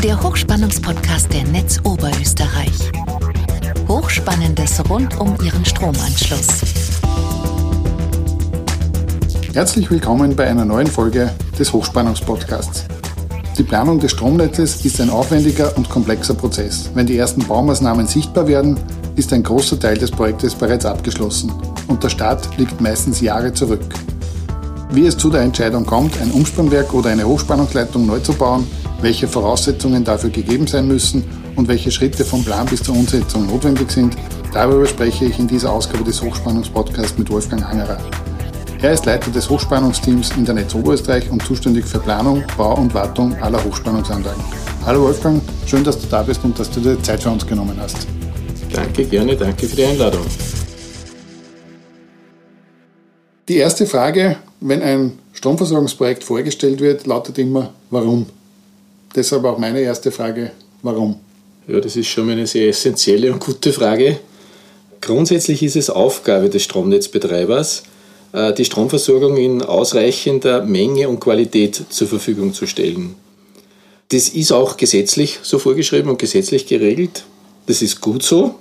der Hochspannungspodcast der Netz Oberösterreich. Hochspannendes rund um Ihren Stromanschluss. Herzlich willkommen bei einer neuen Folge des Hochspannungspodcasts. Die Planung des Stromnetzes ist ein aufwendiger und komplexer Prozess. Wenn die ersten Baumaßnahmen sichtbar werden, ist ein großer Teil des Projektes bereits abgeschlossen und der Start liegt meistens Jahre zurück. Wie es zu der Entscheidung kommt, ein Umspannwerk oder eine Hochspannungsleitung neu zu bauen, welche Voraussetzungen dafür gegeben sein müssen und welche Schritte vom Plan bis zur Umsetzung notwendig sind, darüber spreche ich in dieser Ausgabe des Hochspannungspodcasts mit Wolfgang Angerer. Er ist Leiter des Hochspannungsteams in der Netz Oberösterreich und zuständig für Planung, Bau und Wartung aller Hochspannungsanlagen. Hallo Wolfgang, schön, dass du da bist und dass du dir Zeit für uns genommen hast. Danke, gerne, danke für die Einladung. Die erste Frage, wenn ein Stromversorgungsprojekt vorgestellt wird, lautet immer, warum? Deshalb auch meine erste Frage, warum? Ja, das ist schon eine sehr essentielle und gute Frage. Grundsätzlich ist es Aufgabe des Stromnetzbetreibers, äh, die Stromversorgung in ausreichender Menge und Qualität zur Verfügung zu stellen. Das ist auch gesetzlich so vorgeschrieben und gesetzlich geregelt. Das ist gut so.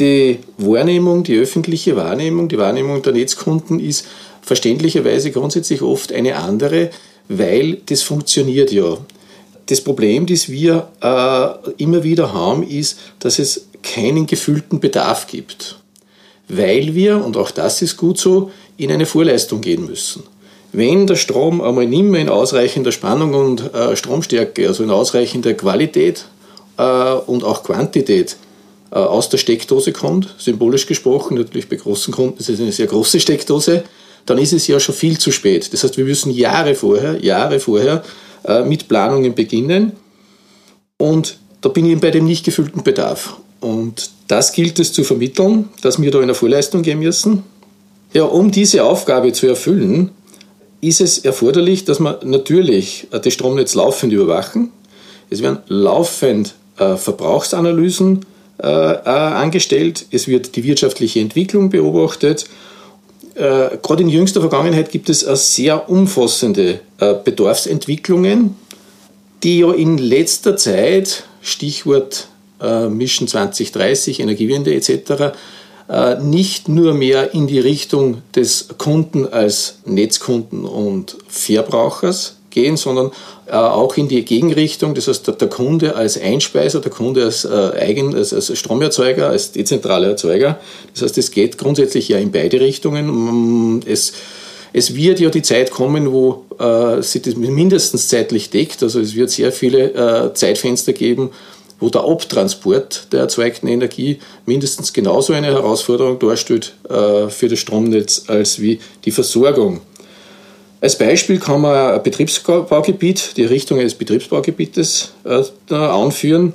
Die Wahrnehmung, die öffentliche Wahrnehmung, die Wahrnehmung der Netzkunden ist verständlicherweise grundsätzlich oft eine andere, weil das funktioniert ja. Das Problem, das wir äh, immer wieder haben, ist, dass es keinen gefühlten Bedarf gibt weil wir, und auch das ist gut so, in eine Vorleistung gehen müssen. Wenn der Strom einmal nicht mehr in ausreichender Spannung und äh, Stromstärke, also in ausreichender Qualität äh, und auch Quantität äh, aus der Steckdose kommt, symbolisch gesprochen, natürlich bei großen Kunden ist es eine sehr große Steckdose, dann ist es ja schon viel zu spät. Das heißt, wir müssen Jahre vorher, Jahre vorher äh, mit Planungen beginnen und da bin ich eben bei dem nicht gefüllten Bedarf. Und das gilt es zu vermitteln, dass wir da in eine Vorleistung gehen müssen. Ja, um diese Aufgabe zu erfüllen, ist es erforderlich, dass wir natürlich das Stromnetz laufend überwachen. Es werden laufend äh, Verbrauchsanalysen äh, äh, angestellt. Es wird die wirtschaftliche Entwicklung beobachtet. Äh, gerade in jüngster Vergangenheit gibt es sehr umfassende äh, Bedarfsentwicklungen, die ja in letzter Zeit, Stichwort äh, Mission 2030, Energiewende etc., äh, nicht nur mehr in die Richtung des Kunden als Netzkunden und Verbrauchers gehen, sondern äh, auch in die Gegenrichtung, das heißt der, Kunde als Einspeiser, der Kunde als, Eigen, als, als Stromerzeuger, als dezentraler Erzeuger. Das heißt, es geht grundsätzlich ja in beide Richtungen. Es, es wird ja die Zeit kommen, wo äh, sich das mindestens zeitlich deckt. Also es wird sehr viele äh, Zeitfenster geben, wo der Abtransport der erzeugten Energie mindestens genauso eine Herausforderung darstellt äh, für das Stromnetz als wie die Versorgung. Als Beispiel kann man ein Betriebsbaugebiet, die Richtung eines Betriebsbaugebietes äh, anführen.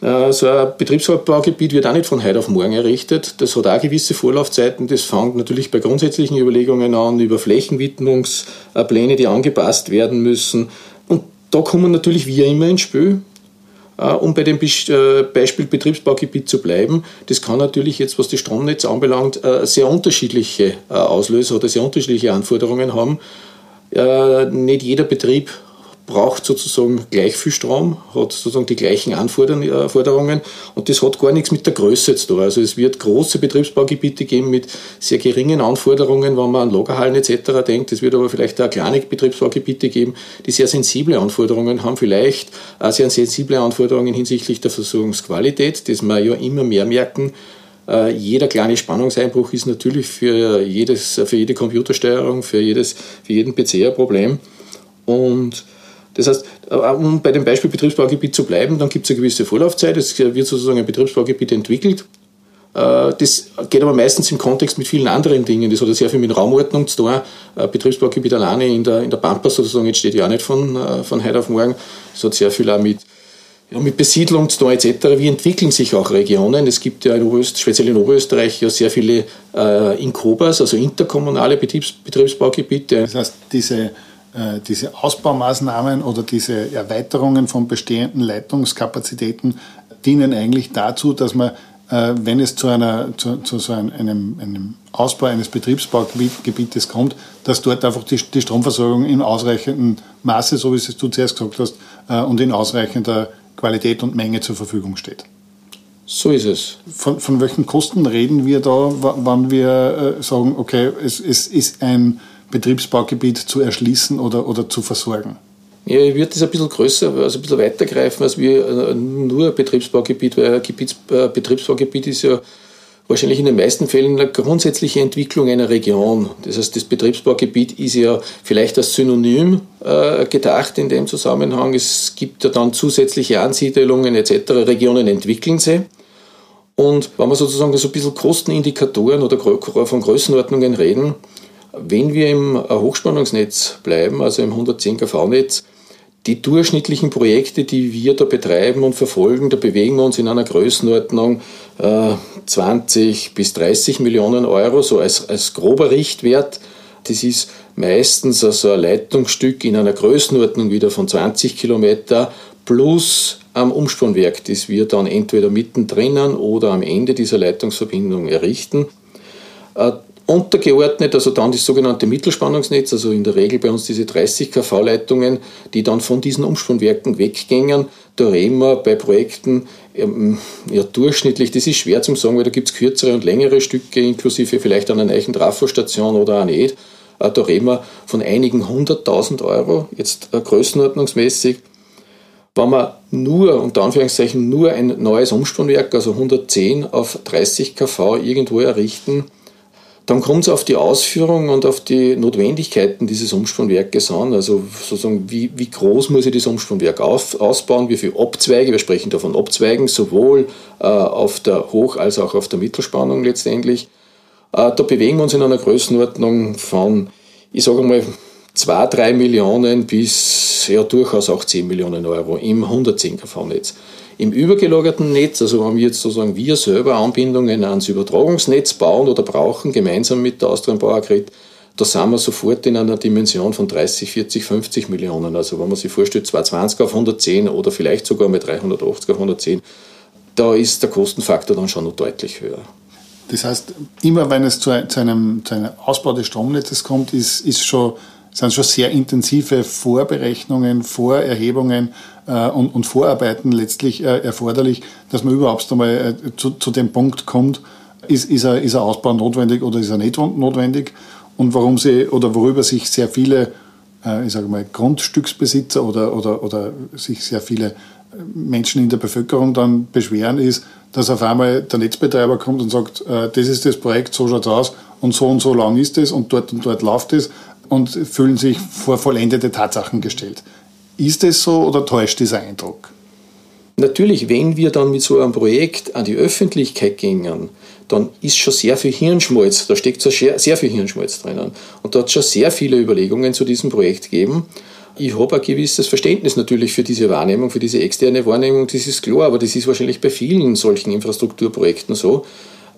Äh, so ein Betriebsbaugebiet wird auch nicht von heute auf morgen errichtet. Das hat auch gewisse Vorlaufzeiten. Das fängt natürlich bei grundsätzlichen Überlegungen an, über Flächenwidmungspläne, die angepasst werden müssen. Und da kommen natürlich wir immer ins Spiel. Äh, um bei dem äh, Beispiel Betriebsbaugebiet zu bleiben, das kann natürlich jetzt, was das Stromnetz anbelangt, äh, sehr unterschiedliche Auslöser oder sehr unterschiedliche Anforderungen haben. Nicht jeder Betrieb braucht sozusagen gleich viel Strom, hat sozusagen die gleichen Anforderungen und das hat gar nichts mit der Größe zu tun. Also es wird große Betriebsbaugebiete geben mit sehr geringen Anforderungen, wenn man an Lagerhallen etc. denkt. Es wird aber vielleicht auch kleine Betriebsbaugebiete geben, die sehr sensible Anforderungen haben, vielleicht auch sehr sensible Anforderungen hinsichtlich der Versorgungsqualität, das wir ja immer mehr merken. Äh, jeder kleine Spannungseinbruch ist natürlich für, jedes, für jede Computersteuerung, für, jedes, für jeden PC ein Problem. Und das heißt, äh, um bei dem Beispiel Betriebsbaugebiet zu bleiben, dann gibt es eine gewisse Vorlaufzeit, es wird sozusagen ein Betriebsbaugebiet entwickelt. Äh, das geht aber meistens im Kontext mit vielen anderen Dingen. Das hat sehr viel mit Raumordnung zu tun. Betriebsbaugebiet alleine in der, in der Pampa sozusagen entsteht ja auch nicht von, äh, von heute auf morgen. Das hat sehr viel auch mit, ja, mit Besiedlung zu tun etc. Wie entwickeln sich auch Regionen? Es gibt ja in Oberösterreich, speziell in Oberösterreich ja sehr viele äh, Inkobas, also interkommunale Betriebs, Betriebsbaugebiete. Das heißt, diese äh, diese Ausbaumaßnahmen oder diese Erweiterungen von bestehenden Leitungskapazitäten dienen eigentlich dazu, dass man äh, wenn es zu, einer, zu, zu so einem, einem, Ausbau eines Betriebsbaugebietes kommt, dass dort einfach die, die Stromversorgung in ausreichendem Maße, so wie es du zuerst gesagt hast, äh, und in ausreichender Qualität und Menge zur Verfügung steht. So ist es. Von, von welchen Kosten reden wir da, wann wir äh, sagen, okay, es, es ist ein Betriebsbaugebiet zu erschließen oder, oder zu versorgen? Ja, ich würde das ein bisschen größer, also ein bisschen weiter greifen als wir äh, nur Betriebsbaugebiet, weil äh, Betriebsbaugebiet ist ja wahrscheinlich in den meisten Fällen eine grundsätzliche Entwicklung einer Region. Das heißt, das Betriebsbaugebiet ist ja vielleicht als Synonym äh, gedacht in dem Zusammenhang. Es gibt ja dann zusätzliche Ansiedelungen etc. Regionen entwickeln sie. Und wenn wir sozusagen so ein bisschen Kostenindikatoren oder von Größenordnungen reden, wenn wir im Hochspannungsnetz bleiben, also im 110 kV-Netz, die durchschnittlichen Projekte, die wir da betreiben und verfolgen, da bewegen wir uns in einer Größenordnung äh, 20 bis 30 Millionen Euro, so als, als grober Richtwert. Das ist meistens also ein Leitungsstück in einer Größenordnung wieder von 20 Kilometer plus am Umspannwerk, das wir dann entweder mittendrin oder am Ende dieser Leitungsverbindung errichten. Untergeordnet, also dann das sogenannte Mittelspannungsnetz, also in der Regel bei uns diese 30 kV-Leitungen, die dann von diesen Umspannwerken weggängen. Da reden wir bei Projekten ähm, ja, durchschnittlich, das ist schwer zu sagen, weil da gibt es kürzere und längere Stücke, inklusive vielleicht einer neuen Trafostation oder auch nicht. Äh, da reden wir von einigen hunderttausend Euro, jetzt äh, größenordnungsmäßig. Wenn wir nur, unter Anführungszeichen, nur ein neues Umspannwerk, also 110 auf 30 kV irgendwo errichten, dann kommt es auf die Ausführung und auf die Notwendigkeiten dieses Umspannwerkes an. Also sozusagen, wie, wie groß muss ich das Umspannwerk auf, ausbauen, wie viele Abzweige, wir sprechen da von Abzweigen, sowohl äh, auf der Hoch- als auch auf der Mittelspannung letztendlich. Äh, da bewegen wir uns in einer Größenordnung von, ich sage mal, 2, 3 Millionen bis ja durchaus auch 10 Millionen Euro im 110 kV-Netz. Im übergelagerten Netz, also wenn wir jetzt sozusagen wir selber Anbindungen ans Übertragungsnetz bauen oder brauchen, gemeinsam mit der Austrian Power Grid, da sind wir sofort in einer Dimension von 30, 40, 50 Millionen. Also wenn man sich vorstellt, 220 auf 110 oder vielleicht sogar mit 380 auf 110, da ist der Kostenfaktor dann schon noch deutlich höher. Das heißt, immer wenn es zu, einem, zu einem Ausbau des Stromnetzes kommt, ist, ist schon sind schon sehr intensive Vorberechnungen, Vorerhebungen und, und, Vorarbeiten letztlich äh, erforderlich, dass man überhaupt einmal äh, zu, zu, dem Punkt kommt, ist, ist, ein, ist ein Ausbau notwendig oder ist er nicht notwendig und warum sie oder worüber sich sehr viele, äh, ich sage mal, Grundstücksbesitzer oder, oder, oder sich sehr viele Menschen in der Bevölkerung dann beschweren, ist, dass auf einmal der Netzbetreiber kommt und sagt, äh, das ist das Projekt, so schaut es aus und so und so lang ist es und dort und dort läuft es und fühlen sich vor vollendete Tatsachen gestellt. Ist es so oder täuscht dieser Eindruck? Natürlich, wenn wir dann mit so einem Projekt an die Öffentlichkeit gingen, dann ist schon sehr viel Hirnschmalz, da steckt so sehr viel Hirnschmalz drinnen. Und da hat es schon sehr viele Überlegungen zu diesem Projekt gegeben. Ich habe ein gewisses Verständnis natürlich für diese Wahrnehmung, für diese externe Wahrnehmung, das ist klar, aber das ist wahrscheinlich bei vielen solchen Infrastrukturprojekten so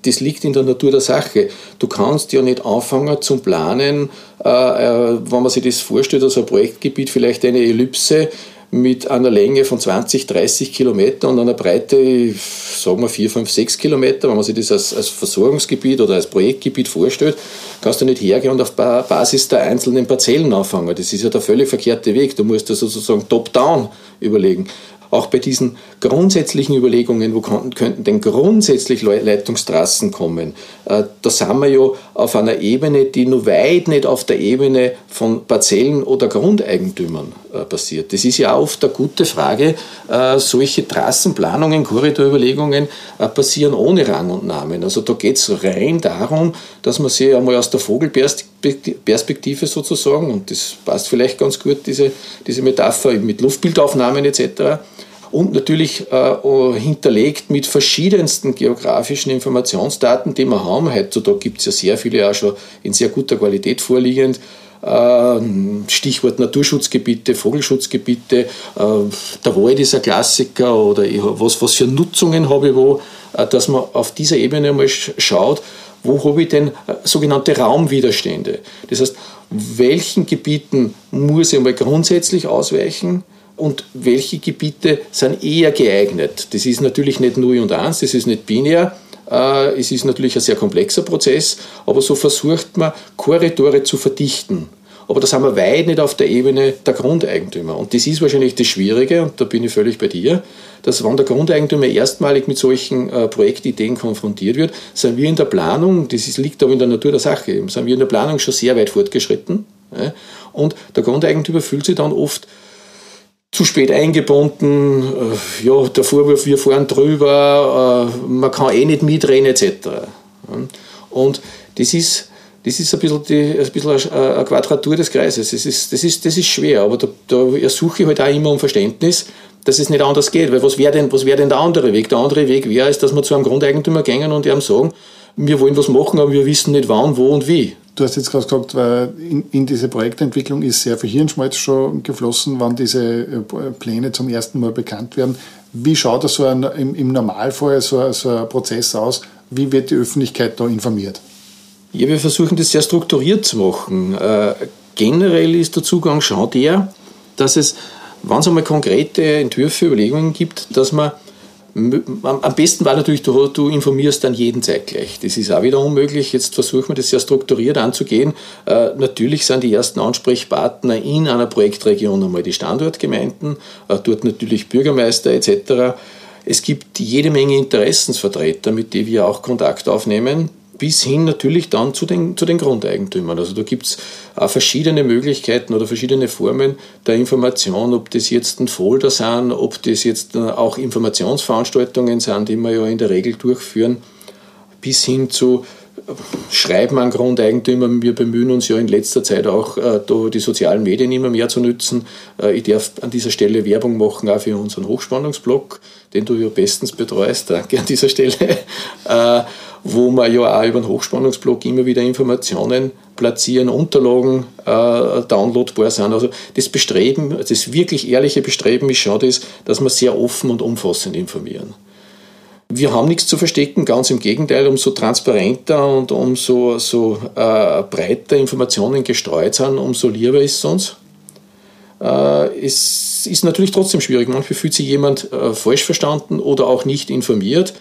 das liegt in der Natur der Sache. Du kannst ja nicht anfangen zum Planen, äh, äh, wenn man sich das vorstellt, also ein Projektgebiet, vielleicht eine Ellipse mit einer Länge von 20, 30 Kilometer und einer Breite, sagen wir 4, 5, 6 Kilometer, wenn man sich das als, als Versorgungsgebiet oder als Projektgebiet vorstellt, kannst du nicht hergehen und auf Basis der einzelnen Parzellen anfangen. Das ist ja der völlig verkehrte Weg. Du musst das sozusagen top-down überlegen auch bei diesen grundsätzlichen Überlegungen, wo könnten denn grundsätzlich Leitungstrassen kommen, äh, da sind wir ja auf einer Ebene, die nur weit nicht auf der Ebene von Parzellen oder Grundeigentümern passiert. Das ist ja oft eine gute Frage. Äh, solche Trassenplanungen, Korridorüberlegungen passieren ohne Rang und Namen. Also da geht es rein darum, dass man sich einmal aus der Vogelperspektive sozusagen, und das passt vielleicht ganz gut, diese, diese Metapher mit Luftbildaufnahmen etc., und natürlich äh, hinterlegt mit verschiedensten geografischen Informationsdaten, die wir haben. Heutzutage gibt es ja sehr viele auch schon in sehr guter Qualität vorliegend. Äh, Stichwort Naturschutzgebiete, Vogelschutzgebiete, äh, der Wald ist ein Klassiker oder was, was für Nutzungen habe ich wo, äh, dass man auf dieser Ebene mal schaut, wo habe ich denn äh, sogenannte Raumwiderstände. Das heißt, welchen Gebieten muss ich mal grundsätzlich ausweichen, und welche Gebiete sind eher geeignet. Das ist natürlich nicht 0 und 1, das ist nicht binär. Äh, es ist natürlich ein sehr komplexer Prozess, aber so versucht man, Korridore zu verdichten. Aber das haben wir weit nicht auf der Ebene der Grundeigentümer. Und das ist wahrscheinlich das Schwierige, und da bin ich völlig bei dir, dass wenn der Grundeigentümer erstmalig mit solchen äh, Projektideen konfrontiert wird, sind wir in der Planung, das ist, liegt aber in der Natur der Sache, sind wir in der Planung schon sehr weit fortgeschritten. Ja, und der Grundeigentümer fühlt sich dann oft zu spät eingebunden, äh, ja, der Vorwurf, wir fahren drüber, äh, man kann eh nicht mitreden etc. Und das ist, das ist ein bisschen, die, ein bisschen eine Quadratur des Kreises. Das ist, das ist, das ist schwer, aber da, da ersuche ich halt auch immer um Verständnis, dass es nicht anders geht. Weil was wäre denn, wär denn der andere Weg? Der andere Weg wäre, ist, dass wir zu einem Grundeigentümer gehen und ihm sagen, wir wollen was machen, aber wir wissen nicht wann, wo und wie. Du hast jetzt gerade gesagt, weil in, diese Projektentwicklung ist sehr viel Hirnschmalz schon geflossen, wann diese äh, Pläne zum ersten Mal bekannt werden. Wie schaut das so ein, im, Normalfall so, so ein Prozess aus? Wie wird die Öffentlichkeit da informiert? Ja, wir versuchen das sehr strukturiert zu machen. Äh, generell ist der Zugang schon der, dass es, wenn es einmal konkrete Entwürfe, Überlegungen gibt, dass man am besten war natürlich, du, du, informierst dann jeden zeitgleich. Das ist auch wieder unmöglich. Jetzt versuchen wir das sehr strukturiert anzugehen. Äh, natürlich sind die ersten Ansprechpartner in einer Projektregion einmal die Standortgemeinden, äh, dort natürlich Bürgermeister etc. Es gibt jede Menge Interessensvertreter, mit denen wir auch Kontakt aufnehmen bis hin natürlich dann zu den, zu den Grundeigentümern. Also da gibt es verschiedene Möglichkeiten oder verschiedene Formen der Information, ob das jetzt ein Folder sind, ob das jetzt auch Informationsveranstaltungen sind, die wir ja in der Regel durchführen, bis hin zu äh, Schreiben an Grundeigentümer. Wir bemühen uns ja in letzter Zeit auch, äh, die sozialen Medien immer mehr zu nutzen. Äh, ich darf an dieser Stelle Werbung machen, auch für unseren Hochspannungsblog, den du ja bestens betreust. Danke an dieser Stelle. Äh, wo wir ja auch über den Hochspannungsblock immer wieder Informationen platzieren, Unterlagen downloadbar sind. Also das Bestreben, das wirklich ehrliche Bestreben ist schon das, dass wir sehr offen und umfassend informieren. Wir haben nichts zu verstecken, ganz im Gegenteil, umso transparenter und umso so, äh, breiter Informationen gestreut sind, umso lieber ist es uns. Äh, es ist natürlich trotzdem schwierig. Manchmal fühlt sich jemand äh, falsch verstanden oder auch nicht informiert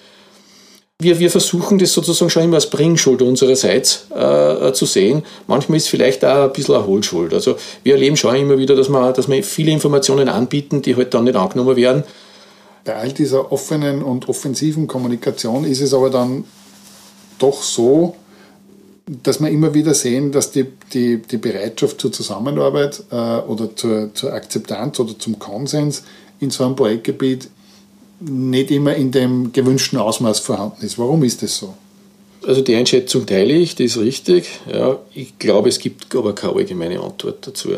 wir, wir versuchen das sozusagen schon immer als Bringschuld unsererseits äh, zu sehen. Manchmal ist es vielleicht auch ein bisschen eine Hohlschuld. Also wir erleben schon immer wieder, dass wir, dass wir viele Informationen anbieten, die halt dann nicht angenommen werden. Bei all dieser offenen und offensiven Kommunikation ist es aber dann doch so, dass wir immer wieder sehen, dass die, die, die Bereitschaft zur Zusammenarbeit äh, oder zur, zur Akzeptanz oder zum Konsens in so einem Projektgebiet nicht immer in dem gewünschten Ausmaß vorhanden ist. Warum ist das so? Also die Einschätzung teile ich, die ist richtig. Ja, ich glaube, es gibt aber keine allgemeine Antwort dazu.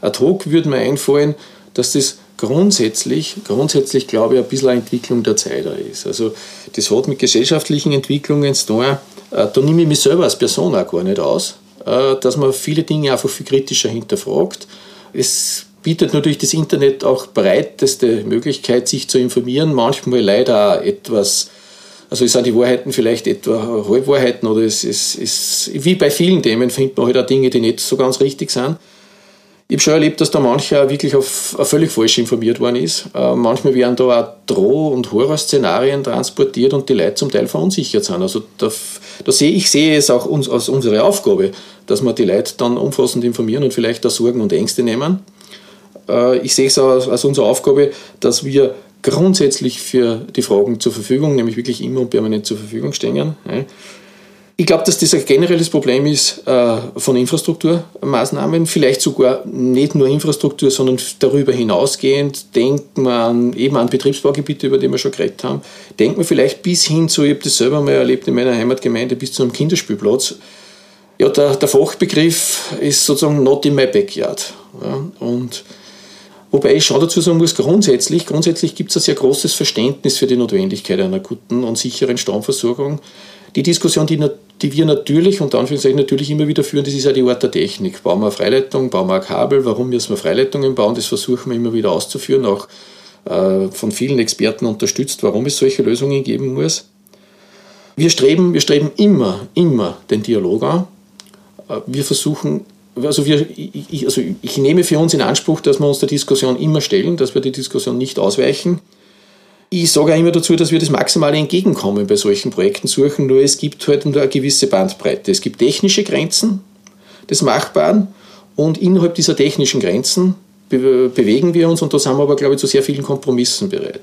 Ad hoc würde mir einfallen, dass das grundsätzlich, grundsätzlich glaube ich, ein bisschen eine Entwicklung der Zeit ist. Also das hat mit gesellschaftlichen Entwicklungen zu tun. Äh, da nehme ich mich selber als Person auch gar nicht aus, äh, dass man viele Dinge einfach viel kritischer hinterfragt. Es bietet natürlich das Internet auch breiteste Möglichkeit, sich zu informieren. Manchmal leider auch etwas, also sind die Wahrheiten vielleicht etwa Halbwahrheiten oder es ist, wie bei vielen Themen findet man halt auch Dinge, die nicht so ganz richtig sind. Ich habe schon erlebt, dass da mancher wirklich auf, auf völlig falsch informiert worden ist. Äh, manchmal werden da auch Droh- und Horrorszenarien transportiert und die Leute zum Teil verunsichert sind. Also da, da sehe ich sehe es auch uns, als unsere Aufgabe, dass wir die Leute dann umfassend informieren und vielleicht auch Sorgen und Ängste nehmen. Äh, ich sehe es als, als unsere Aufgabe, dass wir grundsätzlich für die Fragen zur Verfügung, nämlich wirklich immer und permanent zur Verfügung stehen. Ich glaube, dass das ein generelles Problem ist äh, von Infrastrukturmaßnahmen, vielleicht sogar nicht nur Infrastruktur, sondern darüber hinausgehend. Denken wir an, eben an Betriebsbaugebiete, über die wir schon geredet haben. Denken wir vielleicht bis hin zu, ich habe das selber mal erlebt in meiner Heimatgemeinde, bis zu einem Kinderspielplatz. Ja, der, der Fachbegriff ist sozusagen not in my backyard. Ja, und Wobei ich schon dazu sagen muss, grundsätzlich, grundsätzlich gibt es ein sehr großes Verständnis für die Notwendigkeit einer guten und sicheren Stromversorgung. Die Diskussion, die, die wir natürlich und Anführungszeichen natürlich immer wieder führen, das ist ja die Art der Technik. Bauen wir eine Freileitung, bauen wir ein Kabel, warum müssen wir Freileitungen bauen? Das versuchen wir immer wieder auszuführen, auch äh, von vielen Experten unterstützt, warum es solche Lösungen geben muss. Wir streben, wir streben immer, immer den Dialog an. Äh, wir versuchen also, wir, ich, also ich nehme für uns in Anspruch, dass wir uns der Diskussion immer stellen, dass wir die Diskussion nicht ausweichen. ich sage auch immer dazu, dass wir das maximale Entgegenkommen bei solchen Projekten suchen, nur es gibt halt nur eine gewisse Bandbreite. Es gibt technische Grenzen des Machbaren und innerhalb dieser technischen Grenzen be bewegen wir uns und da sind wir aber, glaube ich, zu sehr vielen Kompromissen bereit.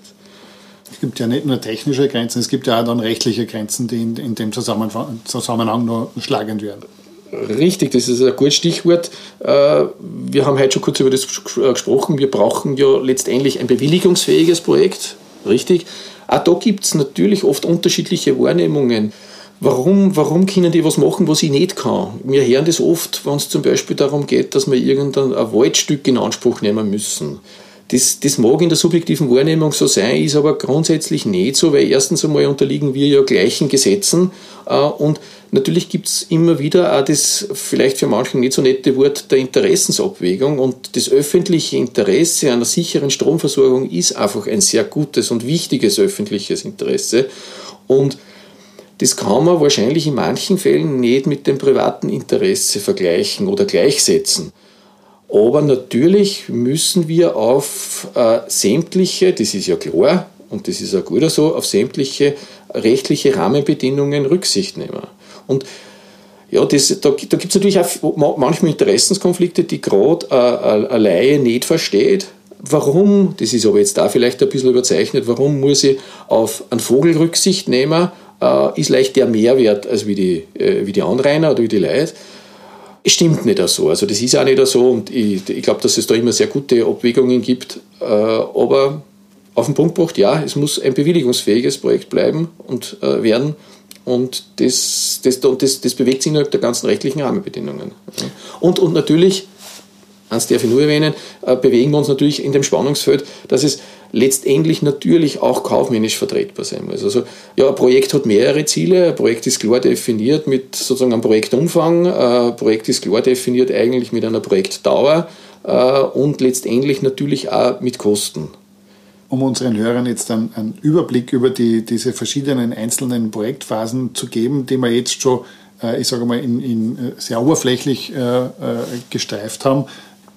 Es gibt ja nicht nur technische Grenzen, es gibt ja auch dann rechtliche Grenzen, die in, in dem Zusammenhang, Zusammenhang noch schlagend werden. Richtig, das ist ein gutes Stichwort. Äh, wir haben heute schon kurz über das gesprochen. Wir brauchen ja letztendlich ein bewilligungsfähiges Projekt. Richtig. Auch da gibt es natürlich oft unterschiedliche Wahrnehmungen. Warum, warum können die was machen, was ich nicht kann? Wir hören das oft, wenn es zum Beispiel darum geht, dass wir irgendein Waldstück in Anspruch nehmen müssen. Das, das mag in der subjektiven Wahrnehmung so sein, ist aber grundsätzlich nicht so, weil erstens einmal unterliegen wir ja gleichen Gesetzen äh, und natürlich gibt es immer wieder auch das vielleicht für manchen nicht so nette Wort der Interessensabwägung und das öffentliche Interesse einer sicheren Stromversorgung ist einfach ein sehr gutes und wichtiges öffentliches Interesse und das kann man wahrscheinlich in manchen Fällen nicht mit dem privaten Interesse vergleichen oder gleichsetzen. Aber natürlich müssen wir auf äh, sämtliche, das ist ja klar und das ist auch gut so, auf sämtliche rechtliche Rahmenbedingungen Rücksicht nehmen. Und ja, das, da, da gibt es natürlich auch manchmal Interessenskonflikte, die gerade äh, eine Laie nicht versteht. Warum, das ist aber jetzt da vielleicht ein bisschen überzeichnet, warum muss ich auf einen Vogel Rücksicht nehmen, äh, ist leicht der Mehrwert als wie die, äh, wie die Anrainer oder wie die Leute stimmt nicht so. Also das ist auch nicht so und ich, ich glaube, dass es da immer sehr gute Abwägungen gibt. Äh, aber auf den Punkt gebracht, ja, es muss ein bewilligungsfähiges Projekt bleiben und äh, werden. Und das, das, das, das bewegt sich innerhalb der ganzen rechtlichen Rahmenbedingungen. Und, und natürlich, eins darf ich nur erwähnen, äh, bewegen wir uns natürlich in dem Spannungsfeld, dass es letztendlich natürlich auch kaufmännisch vertretbar sein muss. Also ja, ein Projekt hat mehrere Ziele, ein Projekt ist klar definiert mit sozusagen einem Projektumfang, ein Projekt ist klar definiert eigentlich mit einer Projektdauer äh, und letztendlich natürlich auch mit Kosten. Um unseren Hörern jetzt einen, einen Überblick über die, diese verschiedenen einzelnen Projektphasen zu geben, die wir jetzt schon, äh, ich sage mal, in, in äh, sehr oberflächlich gestreift haben,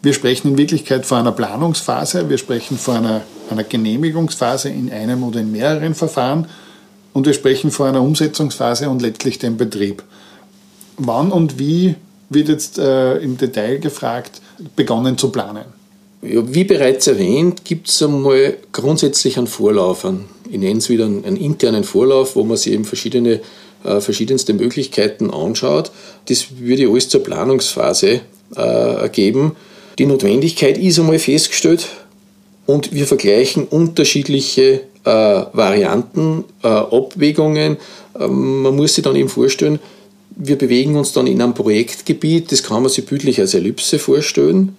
wir sprechen in Wirklichkeit von einer Planungsphase, wir sprechen von einer, einer Genehmigungsphase in einem oder in mehreren Verfahren und wir sprechen von einer Umsetzungsphase und letztlich dem Betrieb. Wann und wie wird jetzt äh, im Detail gefragt, begonnen zu planen? Ja, wie bereits erwähnt, gibt es einmal grundsätzlich einen Vorlauf, einen, ich nenne es wieder einen, einen, internen Vorlauf, wo man sich eben verschiedene, äh, verschiedenste Möglichkeiten anschaut. Das würde alles zur Planungsphase äh, ergeben. Die Notwendigkeit ist einmal festgestellt und wir vergleichen unterschiedliche äh, Varianten, äh, Abwägungen. Ähm, man muss sich dann eben vorstellen, wir bewegen uns dann in einem Projektgebiet, das kann man sich bildlich als Ellipse vorstellen.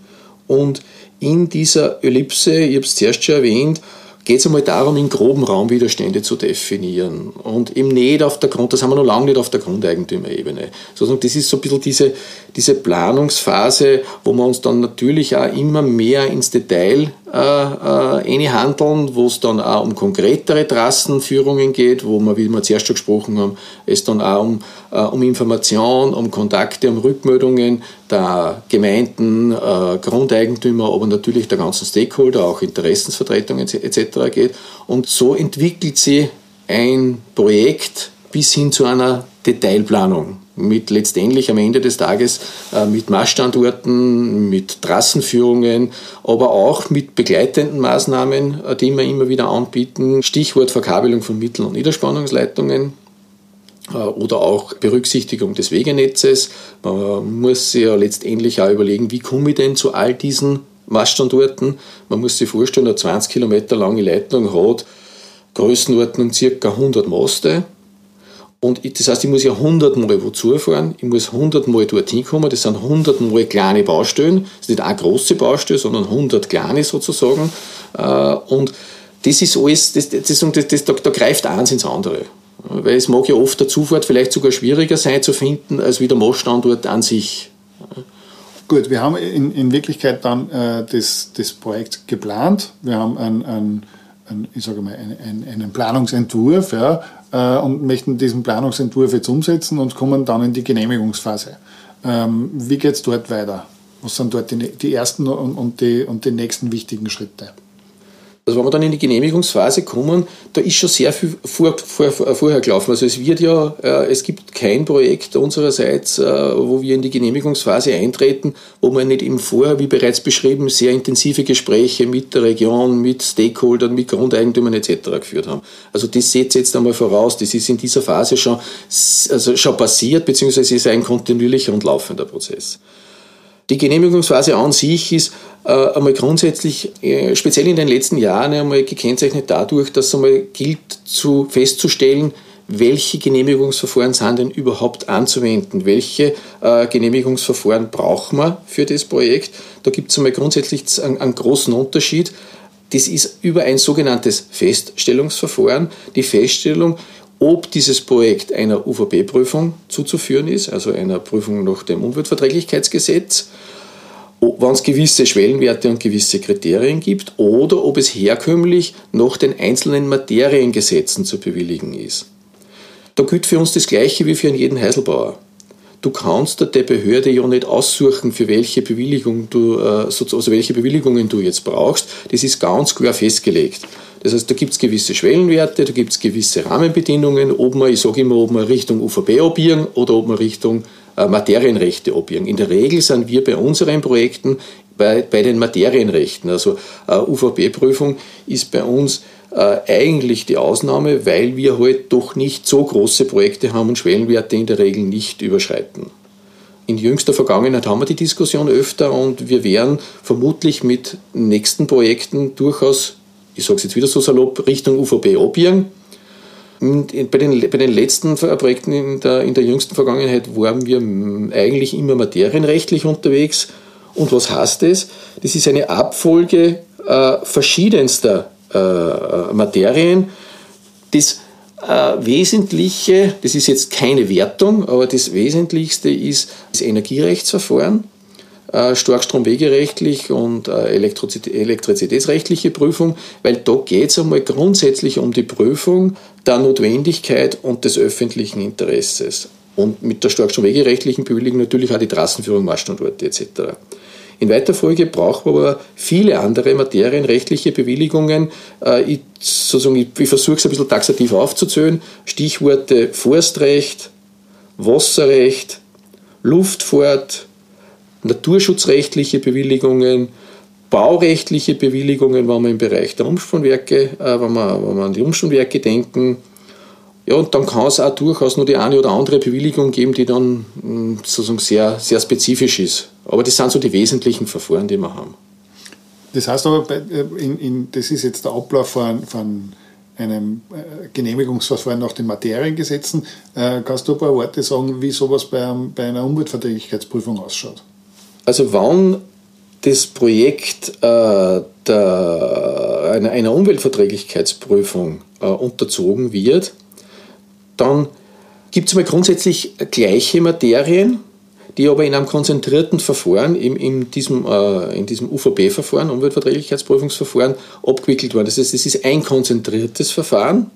Und in dieser Ellipse, ich habe es zuerst schon erwähnt, geht es einmal darum, in groben Raumwiderstände zu definieren. Und eben nicht auf der Grund, das haben wir noch lange nicht auf der Grundeigentümerebene. Sozusagen, das ist so ein bisschen diese, diese Planungsphase, wo wir uns dann natürlich auch immer mehr ins Detail äh, äh, handeln, wo es dann auch um konkretere Trassenführungen geht, wo wir, wie wir zuerst schon gesprochen haben, es dann auch um, äh, um Information, um Kontakte, um Rückmeldungen der Gemeinden, äh, Grundeigentümer, aber natürlich der ganzen Stakeholder, auch Interessensvertretungen etc. geht. Und so entwickelt sich ein Projekt bis hin zu einer Detailplanung mit letztendlich am Ende des Tages äh, mit Maßstandorten, mit Trassenführungen, aber auch mit begleitenden Maßnahmen, äh, die wir immer wieder anbieten. Stichwort Verkabelung von Mittel- und Niederspannungsleitungen äh, oder auch Berücksichtigung des Wegenetzes. Man muss sich ja letztendlich auch überlegen, wie komme ich denn zu all diesen Maßstandorten. Man muss sich vorstellen, eine 20 Kilometer lange Leitung hat Größenordnung ca. 100 Maste und das heißt, ich muss ja hundertmal wozu fahren, ich muss hundertmal dorthin kommen, das sind hundertmal kleine Baustellen, das ist nicht eine große Baustelle, sondern hundert kleine sozusagen. Äh, und das ist alles, das, das, das, das, da, da greift eins ins andere. Weil es mag ja oft der Zufahrt vielleicht sogar schwieriger sein zu finden, als wie der Moststandort an sich. Gut, wir haben in, in Wirklichkeit dann äh, das, das Projekt geplant. Wir haben ein, ein, ein ich sage mal, einen, einen Planungsentwurf, ja, äh, und möchten diesen Planungsentwurf jetzt umsetzen und kommen dann in die Genehmigungsphase. Ähm, wie geht es dort weiter? Was sind dort die, die ersten und, und, die, und die nächsten wichtigen Schritte? Also wenn wir dann in die Genehmigungsphase kommen, da ist schon sehr viel vor, vor, vorher gelaufen. Also es wird ja, äh, es gibt kein Projekt unsererseits, äh, wo wir in die Genehmigungsphase eintreten, wo wir nicht im Vorher, wie bereits beschrieben, sehr intensive Gespräche mit der Region, mit Stakeholdern, mit Grundeigentümern etc. geführt haben. Also das setzt jetzt einmal voraus, das ist in dieser Phase schon, also schon passiert, beziehungsweise ist ein kontinuierlicher und laufender Prozess. Die Genehmigungsphase an sich ist äh, einmal grundsätzlich, äh, speziell in den letzten Jahren, einmal gekennzeichnet dadurch, dass einmal gilt zu festzustellen, welche Genehmigungsverfahren sind denn überhaupt anzuwenden? Welche äh, Genehmigungsverfahren brauchen wir für das Projekt? Da gibt es einmal grundsätzlich einen, einen großen Unterschied. Das ist über ein sogenanntes Feststellungsverfahren. Die Feststellung, ob dieses Projekt einer UVP-Prüfung zuzuführen ist, also einer Prüfung nach dem Umweltverträglichkeitsgesetz, wenn es gewisse Schwellenwerte und gewisse Kriterien gibt oder ob es herkömmlich nach den einzelnen Materiengesetzen zu bewilligen ist. Da gilt für uns das Gleiche wie für jeden Heiselbauer. Du kannst der Behörde ja nicht aussuchen, für welche Bewilligung du, äh, also welche Bewilligungen du jetzt brauchst. Das ist ganz klar festgelegt. Das heißt, da gibt es gewisse Schwellenwerte, da gibt es gewisse Rahmenbedingungen, ob man, ich sage immer, ob man Richtung UVB abbiegen oder ob man Richtung äh, Materienrechte abbiegen. In der Regel sind wir bei unseren Projekten bei, bei den Materienrechten. Also äh, UVB-Prüfung ist bei uns eigentlich die Ausnahme, weil wir halt doch nicht so große Projekte haben und Schwellenwerte in der Regel nicht überschreiten. In jüngster Vergangenheit haben wir die Diskussion öfter und wir werden vermutlich mit nächsten Projekten durchaus, ich sage es jetzt wieder so salopp, Richtung UVB abbiegen bei den, bei den letzten Projekten in der, in der jüngsten Vergangenheit waren wir eigentlich immer materienrechtlich unterwegs. Und was heißt das? Das ist eine Abfolge äh, verschiedenster äh, Materien. Das äh, Wesentliche, das ist jetzt keine Wertung, aber das Wesentlichste ist das Energierechtsverfahren. Äh, starkstromwegerechtlich und äh, elektrizitätsrechtliche Prüfung, weil da geht es einmal grundsätzlich um die Prüfung der Notwendigkeit und des öffentlichen Interesses. Und mit der starkstromwegerechtlichen Bewilligung natürlich auch die Trassenführung, Marschstandorte etc. In weiter Folge brauchen wir aber viele andere materienrechtliche Bewilligungen. Äh, ich versuche es ein bisschen taxativ aufzuzählen. Stichworte Forstrecht, Wasserrecht, Luftfahrt, naturschutzrechtliche Bewilligungen, baurechtliche Bewilligungen, wenn wir im Bereich der Umspannwerke, äh, wenn, wir, wenn wir an die Umspannwerke denken. Ja, und dann kann es auch durchaus nur die eine oder andere Bewilligung geben, die dann hm, sozusagen sehr, sehr spezifisch ist. Aber das sind so die wesentlichen Verfahren, die wir haben. Das heißt aber, äh, in, in, das ist jetzt der Ablauf von, von einem äh, Genehmigungsverfahren nach den Materiengesetzen. Äh, kannst du ein paar Worte sagen, wie sowas bei, bei einer Umweltverträglichkeitsprüfung ausschaut? Also wann das Projekt äh, der, einer, einer, Umweltverträglichkeitsprüfung äh, unterzogen wird, dann gibt es mal grundsätzlich gleiche Materien, die aber in einem konzentrierten Verfahren, in, in diesem, äh, diesem UVP-Verfahren, Umweltverträglichkeitsprüfungsverfahren, abgewickelt werden. Das heißt, es ist ein konzentriertes Verfahren.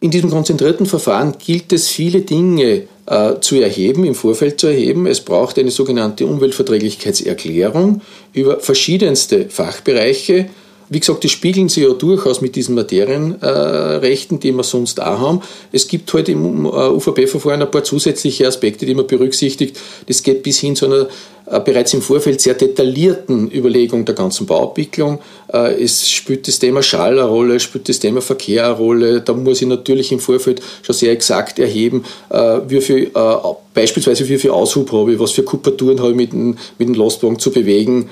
In diesem konzentrierten Verfahren gilt es, viele Dinge äh, zu erheben, im Vorfeld zu erheben. Es braucht eine sogenannte Umweltverträglichkeitserklärung über verschiedenste Fachbereiche. Wie gesagt, die spiegeln sich ja durchaus mit diesen Materienrechten, äh, die wir sonst auch haben. Es gibt heute halt im äh, UVP-Verfahren ein paar zusätzliche Aspekte, die man berücksichtigt. Das geht bis hin zu einer äh, bereits im Vorfeld sehr detaillierten Überlegung der ganzen Bauabwicklung. Es spielt das Thema Schall eine Rolle, spielt das Thema Verkehr eine Rolle. Da muss ich natürlich im Vorfeld schon sehr exakt erheben, wie viel, beispielsweise wie viel Aushub habe ich, was für Kupaturen habe ich mit dem Lastwagen zu bewegen.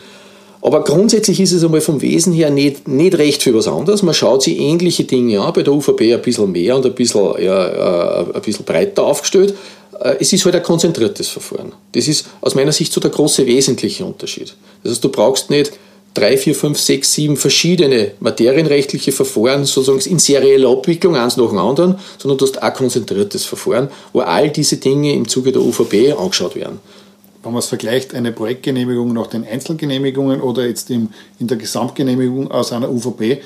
Aber grundsätzlich ist es einmal vom Wesen her nicht, nicht recht für was anderes. Man schaut sich ähnliche Dinge an, bei der UVP ein bisschen mehr und ein bisschen, ja, ein bisschen breiter aufgestellt. Äh, es ist halt ein konzentriertes Verfahren. Das ist aus meiner Sicht so der große wesentliche Unterschied. Das heißt, du brauchst nicht drei, vier, fünf, sechs, sieben verschiedene materienrechtliche Verfahren sozusagen in serieller Abwicklung, eins nach dem anderen, sondern du hast ein konzentriertes Verfahren, wo all diese Dinge im Zuge der UVP angeschaut werden. Wenn man es vergleicht, eine Projektgenehmigung nach den Einzelgenehmigungen oder jetzt in, in der Gesamtgenehmigung aus einer UVP,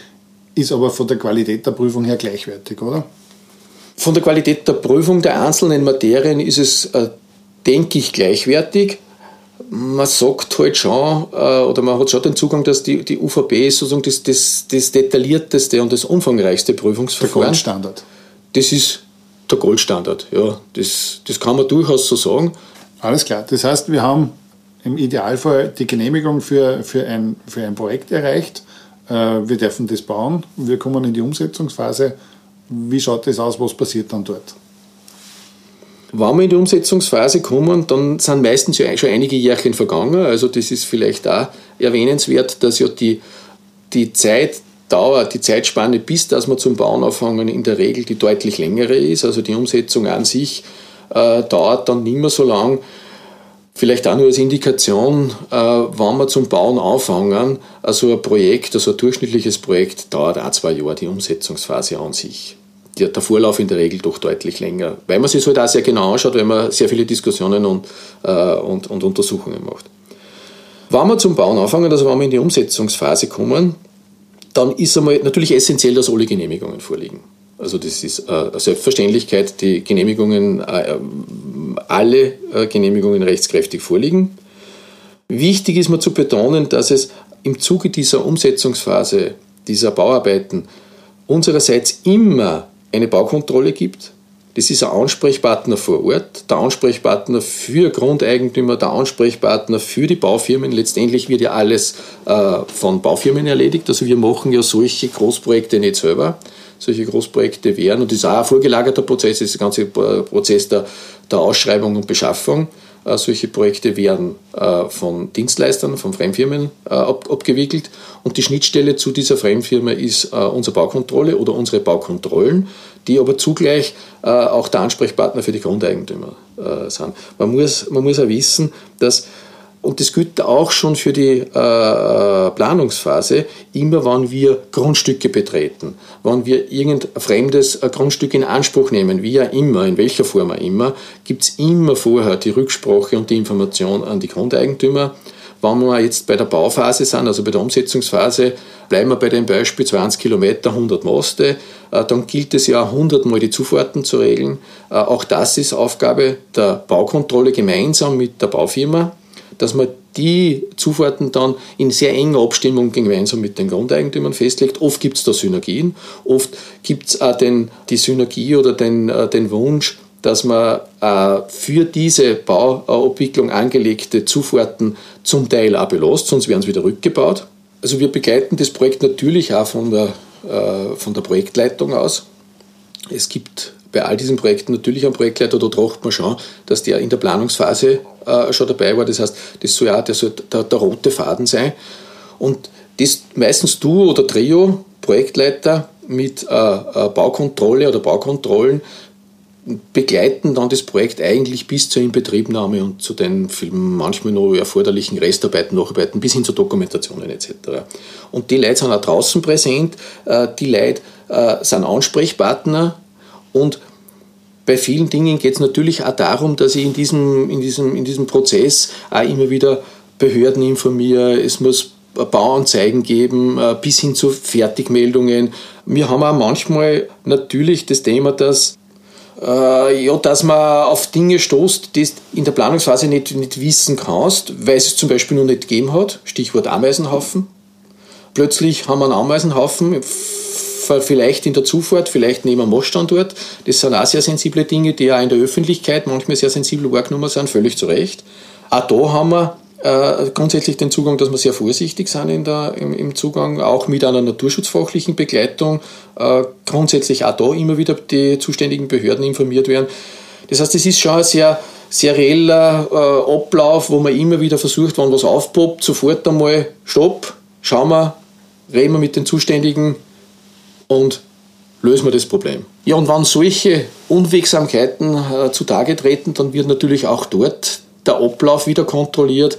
ist aber von der Qualität der Prüfung her gleichwertig, oder? Von der Qualität der Prüfung der einzelnen Materien ist es, äh, denke ich, gleichwertig. man sagt halt schon, äh, oder man hat schon den Zugang, dass die, die UVP ist sozusagen das, das, das detaillierteste und das umfangreichste Prüfungsverfahren. Der Goldstandard. Das ist der Goldstandard, ja. Das, das kann man durchaus so sagen. Alles klar. Das heißt, wir haben im Idealfall die Genehmigung für, für, ein, für ein Projekt erreicht. Äh, wir dürfen das bauen. Wir kommen in die Umsetzungsphase. Wie schaut das aus? Was passiert dann dort? Wenn wir in die Umsetzungsphase kommen, dann sind meistens schon einige Jährchen vergangen. Also das ist vielleicht auch erwähnenswert, dass ja die, die Zeitdauer, die Zeitspanne, bis dass wir zum Bauen anfangen, in der Regel die deutlich längere ist. Also die Umsetzung an sich äh, dauert dann nicht mehr so lang. Vielleicht auch nur als Indikation, äh, wann wir zum Bauen anfangen, also ein Projekt, also ein durchschnittliches Projekt dauert auch zwei Jahre die Umsetzungsphase an sich der, der Vorlauf in der Regel doch deutlich länger, weil man sich halt auch sehr genau anschaut, weil man sehr viele Diskussionen und, äh, und, und Untersuchungen macht. Wenn wir zum Bauen anfangen, also wenn wir in die Umsetzungsphase kommen, dann ist einmal natürlich essentiell, dass alle Genehmigungen vorliegen. Also das ist äh, eine Selbstverständlichkeit, die Genehmigungen, äh, alle äh, Genehmigungen rechtskräftig vorliegen. Wichtig ist mir zu betonen, dass es im Zuge dieser Umsetzungsphase, dieser Bauarbeiten, unsererseits immer eine Baukontrolle gibt. Das ist ein Ansprechpartner vor Ort, der Ansprechpartner für Grundeigentümer, der Ansprechpartner für die Baufirmen. Letztendlich wird ja alles äh, von Baufirmen erledigt. Also wir machen ja solche Großprojekte nicht selber. Solche Großprojekte wären, und das ist auch ein vorgelagerter Prozess, das ist der ganze Prozess der, der Ausschreibung und Beschaffung. Äh, solche Projekte werden äh, von Dienstleistern, von Fremdfirmen äh, abgewickelt und die Schnittstelle zu dieser Fremdfirma ist unsere Baukontrolle oder unsere Baukontrollen, die aber zugleich auch der Ansprechpartner für die Grundeigentümer sind. Man muss, man muss auch wissen, dass und das gilt auch schon für die äh, Planungsphase, immer wenn wir Grundstücke betreten, wenn wir irgendein fremdes äh, Grundstück in Anspruch nehmen, wie ja immer, in welcher Form auch immer, gibt es immer vorher die Rücksprache und die Information an die Grundeigentümer. Wenn wir jetzt bei der Bauphase sind, also bei der Umsetzungsphase, bleiben wir bei dem Beispiel 20 Kilometer, 100 Maste, äh, dann gilt es ja 100 Mal die Zufahrten zu regeln. Äh, auch das ist Aufgabe der Baukontrolle gemeinsam mit der Baufirma dass man die Zufahrten dann in sehr enger Abstimmung gemeinsam mit den Grundeigentümern festlegt. Oft gibt es da Synergien, oft gibt es auch den, die Synergie oder den, äh, den Wunsch, dass man äh, für diese Bauabwicklung angelegte Zufahrten zum Teil auch belässt, sonst werden sie wieder rückgebaut. Also wir begleiten das Projekt natürlich auch von der, äh, von der Projektleitung aus. Es gibt bei all diesen Projekten natürlich einen Projektleiter, da braucht man schon, dass der in der Planungsphase äh, schon dabei war. Das heißt, das soll ja der, der, der rote Faden sein. Und das meistens du oder Trio, Projektleiter mit äh, äh, Baukontrolle oder Baukontrollen, begleiten dann das Projekt eigentlich bis zur Inbetriebnahme und zu den manchmal noch erforderlichen Restarbeiten, Nacharbeiten bis hin zu Dokumentationen etc. Und die Leute sind auch draußen präsent, äh, die Leute äh, sind Ansprechpartner und bei vielen Dingen geht es natürlich auch darum, dass ich in diesem, in diesem, in diesem Prozess auch immer wieder Behörden informiere. Es muss Bauanzeigen geben, äh, bis hin zu Fertigmeldungen. Wir haben auch manchmal natürlich das Thema, dass, äh, ja, dass man auf Dinge stoßt, die du in der Planungsphase nicht, nicht wissen kannst, weil es zum Beispiel noch nicht gegeben hat. Stichwort Ameisenhaufen. Plötzlich haben wir einen Ameisenhaufen vielleicht in der Zufahrt, vielleicht neben einem Moststandort. Das sind auch sehr sensible Dinge, die auch in der Öffentlichkeit manchmal sehr sensibel wahrgenommen sind, völlig zu Recht. Auch da haben wir äh, grundsätzlich den Zugang, dass wir sehr vorsichtig sind in der, im, im Zugang, auch mit einer naturschutzfachlichen Begleitung. Äh, grundsätzlich auch da immer wieder die zuständigen Behörden informiert werden. Das heißt, es ist schon ein sehr serieller äh, Ablauf, wo man immer wieder versucht, wenn was aufpoppt, sofort einmal Stopp, schauen wir, reden wir mit den Zuständigen, und lösen wir das Problem. Ja, und wenn solche Unwegsamkeiten äh, zutage treten, dann wird natürlich auch dort der Ablauf wieder kontrolliert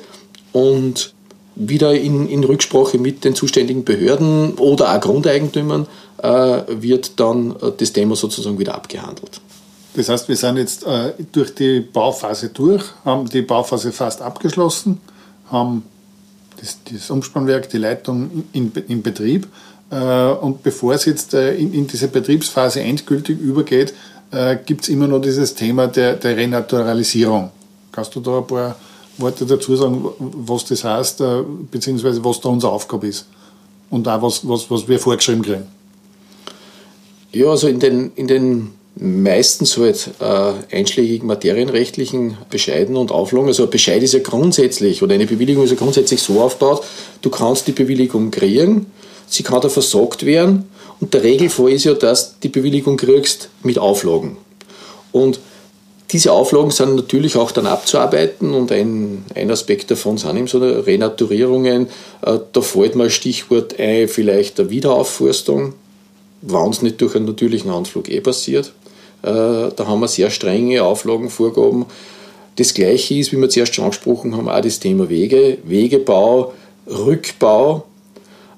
und wieder in, in Rücksprache mit den zuständigen Behörden oder auch Grundeigentümern äh, wird dann äh, das Thema sozusagen wieder abgehandelt. Das heißt, wir sind jetzt äh, durch die Bauphase durch, haben die Bauphase fast abgeschlossen, haben das, das Umspannwerk, die Leitung in, in Betrieb äh, und bevor es jetzt äh, in, diese Betriebsphase endgültig übergeht, äh, gibt es immer noch dieses Thema der, der Renaturalisierung. Kannst du da ein paar Worte dazu sagen, was das heißt, beziehungsweise was da unsere Aufgabe ist und auch was, was, was wir vorgeschrieben kriegen? Ja, also in den, in den meistens halt äh, einschlägigen materienrechtlichen Bescheiden und Auflagen. Also ein Bescheid ist ja grundsätzlich oder eine Bewilligung ist ja grundsätzlich so aufgebaut, du kannst die Bewilligung kriegen, sie kann da versorgt werden und der Regelfall ist ja, dass du die Bewilligung kriegst mit Auflagen. Und diese Auflagen sind natürlich auch dann abzuarbeiten und ein, ein Aspekt davon sind eben so Renaturierungen. Äh, da fällt mal Stichwort ein, vielleicht der Wiederaufforstung, wenn es nicht durch einen natürlichen Anflug eh passiert. Äh, da haben wir sehr strenge Auflagen, Vorgaben. Das Gleiche ist, wie wir zuerst schon angesprochen haben, auch das Thema Wege, Wegebau, Rückbau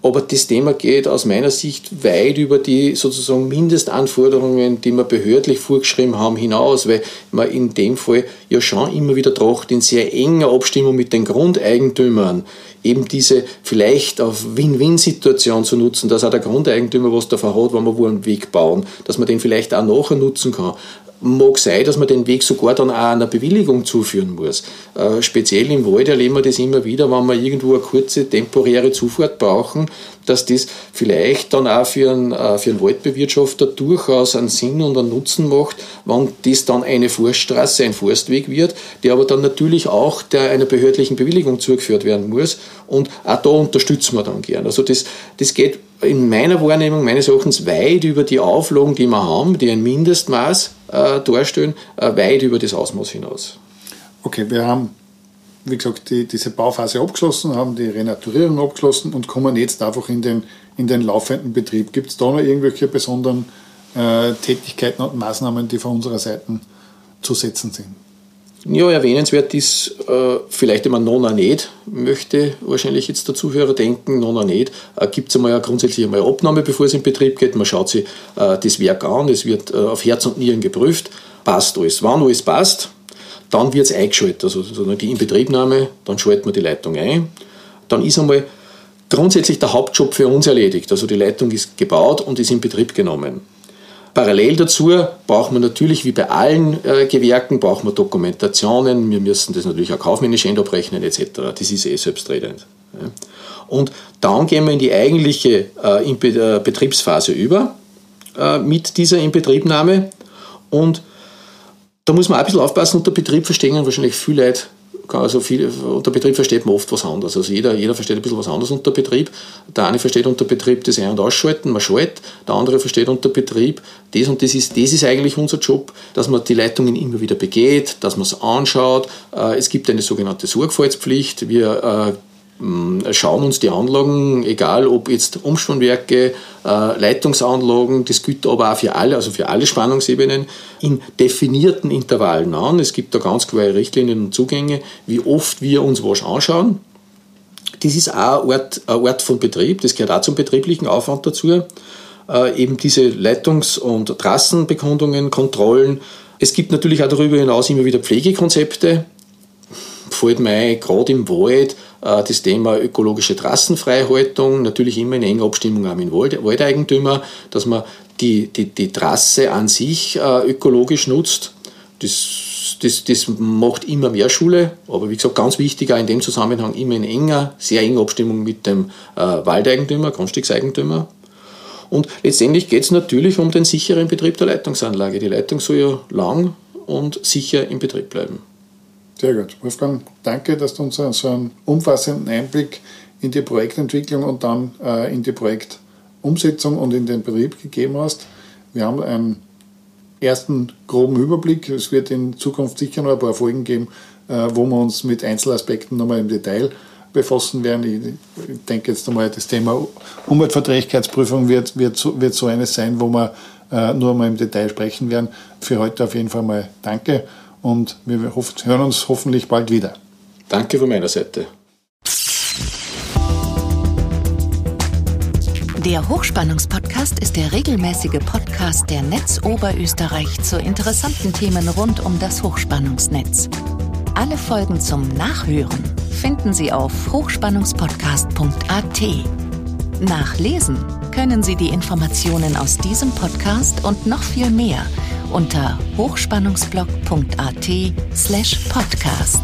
aber das Thema geht aus meiner Sicht weit über die sozusagen Mindestanforderungen, die wir behördlich vorgeschrieben haben, hinaus, weil man in dem Fall ja schon immer wieder tracht, in sehr enger Abstimmung mit den Grundeigentümern eben diese vielleicht auf Win-Win-Situation zu nutzen, dass auch der Grundeigentümer was davon hat, wenn wir wo einen Weg bauen, dass man den vielleicht auch nachher nutzen kann mag sein, dass man den Weg sogar dann auch einer Bewilligung zuführen muss. Äh, speziell im Wald erleben wir das immer wieder, wenn wir irgendwo eine kurze temporäre Zufahrt brauchen, dass das vielleicht dann auch für einen, äh, für einen Waldbewirtschafter durchaus einen Sinn und einen Nutzen macht, wenn das dann eine Forststraße, ein Forstweg wird, der aber dann natürlich auch der einer behördlichen Bewilligung zugeführt werden muss. Und auch da unterstützen wir dann gern. Also das, das geht in meiner Wahrnehmung meines Erachtens weit über die Auflagen, die wir haben, die ein Mindestmaß äh, darstellen, äh, weit über das Ausmaß hinaus. Okay, wir haben, wie gesagt, die, diese Bauphase abgeschlossen, haben die Renaturierung abgeschlossen und kommen jetzt einfach in den, in den laufenden Betrieb. Gibt es da noch irgendwelche besonderen äh, Tätigkeiten und Maßnahmen, die von unserer Seite zu setzen sind? Ja, erwähnenswert ist äh, vielleicht immer Nona nicht, möchte wahrscheinlich jetzt der Zuhörer denken, Nona nicht. Äh, Gibt es einmal ja grundsätzlich einmal eine Abnahme, bevor es in Betrieb geht. Man schaut sich äh, das Werk an, es wird äh, auf Herz und Nieren geprüft, passt alles. Wann alles passt, dann wird es eingeschaltet, also die Inbetriebnahme, dann schalten wir die Leitung ein. Dann ist einmal grundsätzlich der Hauptjob für uns erledigt. Also die Leitung ist gebaut und ist in Betrieb genommen. Parallel dazu braucht man natürlich, wie bei allen äh, Gewerken, braucht man Dokumentationen. Wir müssen das natürlich auch kaufmännisch endabrechnen etc. Das ist eh selbstredend. Und dann gehen wir in die eigentliche äh, in Be äh, Betriebsphase über äh, mit dieser Inbetriebnahme. Und da muss man auch ein bisschen aufpassen. Unter Betrieb verstehen wahrscheinlich viele Leute also viel, unter Betrieb versteht man oft was anderes. Also jeder, jeder versteht ein bisschen was anderes unter Betrieb. Der eine versteht unter Betrieb das Ein- und Ausschalten, man schaltet. Der andere versteht unter Betrieb das und das ist, das ist eigentlich unser Job, dass man die Leitungen immer wieder begeht, dass man es anschaut. Äh, es gibt eine sogenannte Sorgfaltspflicht. Wir äh, schauen uns die Anlagen, egal ob jetzt Umspannwerke, äh, Leitungsanlagen, das gilt aber auch für alle, also für alle Spannungsebenen, in definierten Intervallen an. Es gibt da ganz klare Richtlinien und Zugänge, wie oft wir uns was anschauen. Das ist auch Ort, ein Ort von Betrieb, das gehört auch zum betrieblichen Aufwand dazu. Äh, eben diese Leitungs- und Trassenbekundungen, Kontrollen. Es gibt natürlich auch darüber hinaus immer wieder Pflegekonzepte. Fällt mir gerade im Wald, das Thema ökologische Trassenfreihaltung, natürlich immer in enger Abstimmung auch mit Waldeigentümer, dass man die, die, die Trasse an sich äh, ökologisch nutzt. Das, das, das macht immer mehr Schule, aber wie gesagt, ganz wichtig auch in dem Zusammenhang immer in enger, sehr enger Abstimmung mit dem äh, Waldeigentümer, Grundstückseigentümer. Und letztendlich geht es natürlich um den sicheren Betrieb der Leitungsanlage. Die Leitung soll ja lang und sicher im Betrieb bleiben. Sehr gut. Wolfgang, danke, dass du uns so einen umfassenden Einblick in die Projektentwicklung und dann äh, in die Projektumsetzung und in den Betrieb gegeben hast. Wir haben einen ersten groben Überblick. Es wird in Zukunft sicher noch ein paar Folgen geben, äh, wo wir uns mit Einzelaspekten nochmal im Detail befassen werden. Ich denke jetzt einmal, das Thema Umweltverträglichkeitsprüfung wird, wird, so, wird so eines sein, wo wir äh, nur mal im Detail sprechen werden. Für heute auf jeden Fall mal danke und wir hören uns hoffentlich bald wieder. Danke von meiner Seite. Der Hochspannungspodcast ist der regelmäßige Podcast der Netz Oberösterreich zu interessanten Themen rund um das Hochspannungsnetz. Alle Folgen zum Nachhören finden Sie auf hochspannungspodcast.at. Nachlesen können Sie die Informationen aus diesem Podcast und noch viel mehr unter hochspannungsblog.at slash podcast.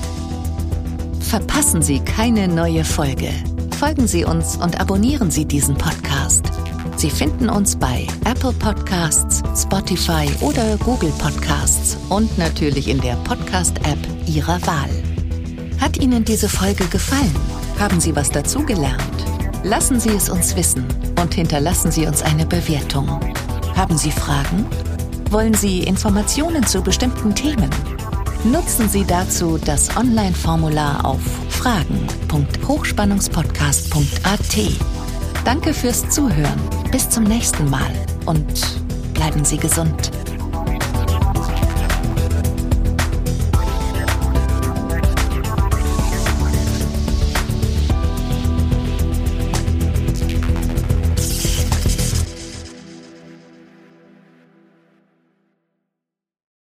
Verpassen Sie keine neue Folge. Folgen Sie uns und abonnieren Sie diesen Podcast. Sie finden uns bei Apple Podcasts, Spotify oder Google Podcasts und natürlich in der Podcast-App Ihrer Wahl. Hat Ihnen diese Folge gefallen? Haben Sie was dazugelernt? Lassen Sie es uns wissen und hinterlassen Sie uns eine Bewertung. Haben Sie Fragen? Wollen Sie Informationen zu bestimmten Themen? Nutzen Sie dazu das Online-Formular auf fragen.hochspannungspodcast.at. Danke fürs Zuhören. Bis zum nächsten Mal und bleiben Sie gesund.